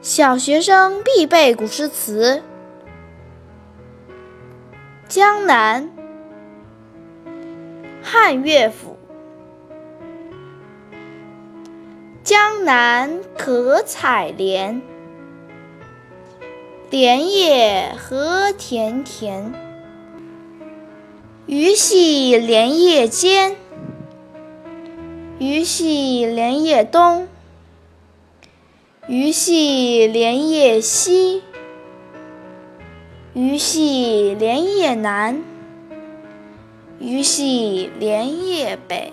小学生必背古诗词。江南，汉乐府。江南可采莲，莲叶何田田。鱼戏莲叶间，鱼戏莲叶东。鱼戏莲叶西，鱼戏莲叶南，鱼戏莲叶北。